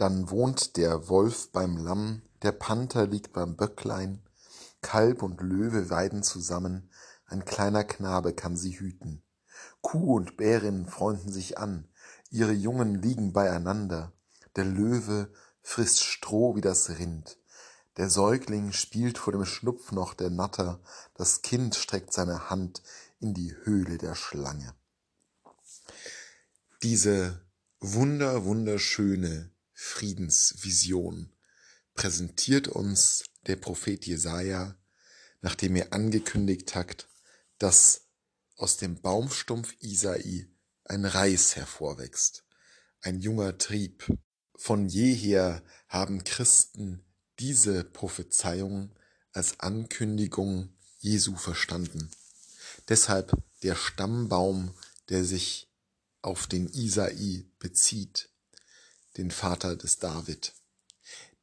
Dann wohnt der Wolf beim Lamm, der Panther liegt beim Böcklein, Kalb und Löwe weiden zusammen, ein kleiner Knabe kann sie hüten. Kuh und Bärin freunden sich an, ihre Jungen liegen beieinander, der Löwe frisst Stroh wie das Rind, der Säugling spielt vor dem Schlupfloch der Natter, das Kind streckt seine Hand in die Höhle der Schlange. Diese wunder wunderschöne Friedensvision präsentiert uns der Prophet Jesaja, nachdem er angekündigt hat, dass aus dem Baumstumpf Isai ein Reis hervorwächst, ein junger Trieb. Von jeher haben Christen diese Prophezeiung als Ankündigung Jesu verstanden. Deshalb der Stammbaum, der sich auf den Isai bezieht, den Vater des David.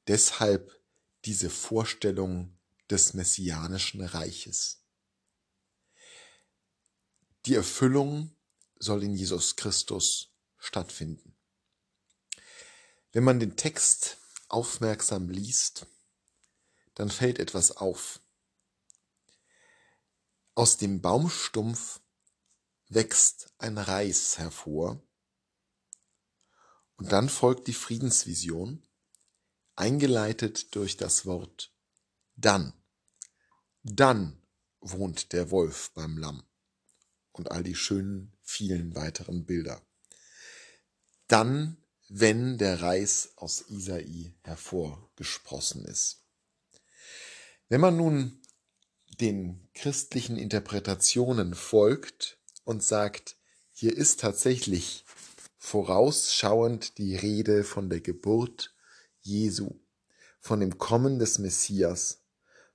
Deshalb diese Vorstellung des messianischen Reiches. Die Erfüllung soll in Jesus Christus stattfinden. Wenn man den Text aufmerksam liest, dann fällt etwas auf. Aus dem Baumstumpf wächst ein Reis hervor und dann folgt die Friedensvision, eingeleitet durch das Wort dann. Dann wohnt der Wolf beim Lamm und all die schönen vielen weiteren Bilder. Dann, wenn der Reis aus Isai hervorgesprossen ist. Wenn man nun den christlichen Interpretationen folgt und sagt, hier ist tatsächlich vorausschauend die Rede von der Geburt Jesu, von dem Kommen des Messias,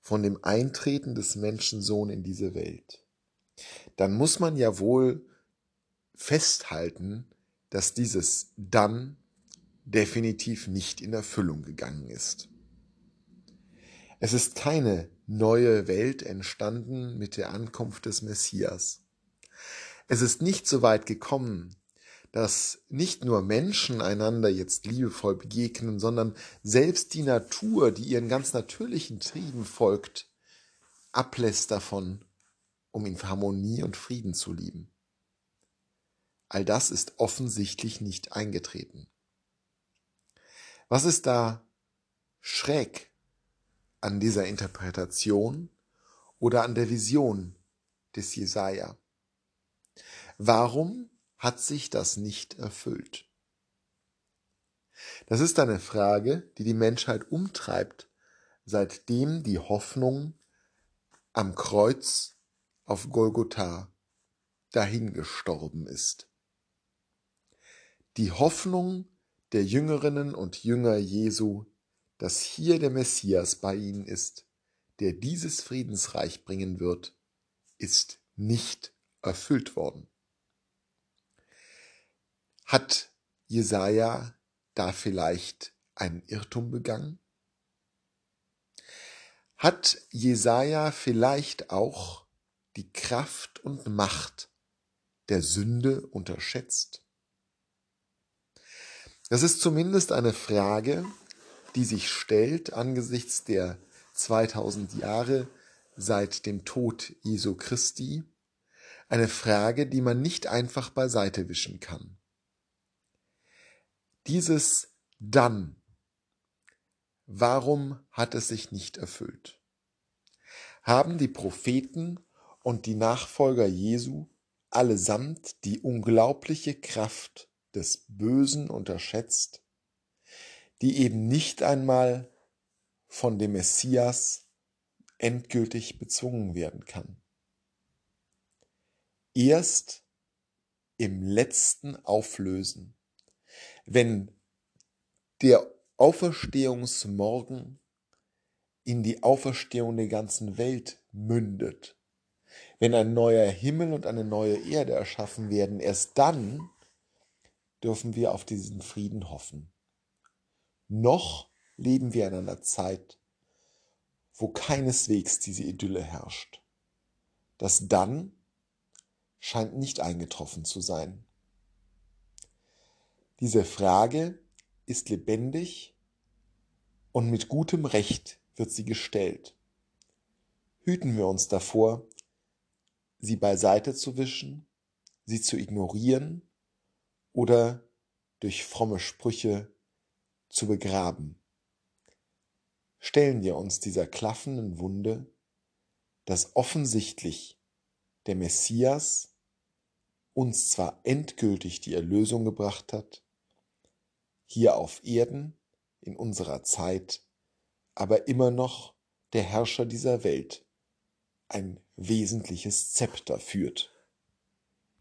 von dem Eintreten des Menschensohn in diese Welt, dann muss man ja wohl festhalten, dass dieses dann definitiv nicht in Erfüllung gegangen ist. Es ist keine neue Welt entstanden mit der Ankunft des Messias. Es ist nicht so weit gekommen, dass nicht nur Menschen einander jetzt liebevoll begegnen, sondern selbst die Natur, die ihren ganz natürlichen Trieben folgt, ablässt davon, um in Harmonie und Frieden zu lieben. All das ist offensichtlich nicht eingetreten. Was ist da schräg an dieser Interpretation oder an der Vision des Jesaja? Warum hat sich das nicht erfüllt? Das ist eine Frage, die die Menschheit umtreibt, seitdem die Hoffnung am Kreuz auf Golgotha dahingestorben ist. Die Hoffnung der Jüngerinnen und Jünger Jesu, dass hier der Messias bei ihnen ist, der dieses Friedensreich bringen wird, ist nicht erfüllt worden. Hat Jesaja da vielleicht einen Irrtum begangen? Hat Jesaja vielleicht auch die Kraft und Macht der Sünde unterschätzt? Das ist zumindest eine Frage, die sich stellt angesichts der 2000 Jahre seit dem Tod Jesu Christi, eine Frage, die man nicht einfach beiseite wischen kann. Dieses dann, warum hat es sich nicht erfüllt? Haben die Propheten und die Nachfolger Jesu allesamt die unglaubliche Kraft des Bösen unterschätzt, die eben nicht einmal von dem Messias endgültig bezwungen werden kann. Erst im letzten Auflösen wenn der Auferstehungsmorgen in die Auferstehung der ganzen Welt mündet, wenn ein neuer Himmel und eine neue Erde erschaffen werden, erst dann dürfen wir auf diesen Frieden hoffen. Noch leben wir in einer Zeit, wo keineswegs diese Idylle herrscht. Das dann scheint nicht eingetroffen zu sein. Diese Frage ist lebendig und mit gutem Recht wird sie gestellt. Hüten wir uns davor, sie beiseite zu wischen, sie zu ignorieren oder durch fromme Sprüche zu begraben. Stellen wir uns dieser klaffenden Wunde, dass offensichtlich der Messias uns zwar endgültig die Erlösung gebracht hat, hier auf Erden in unserer Zeit, aber immer noch der Herrscher dieser Welt ein wesentliches Zepter führt.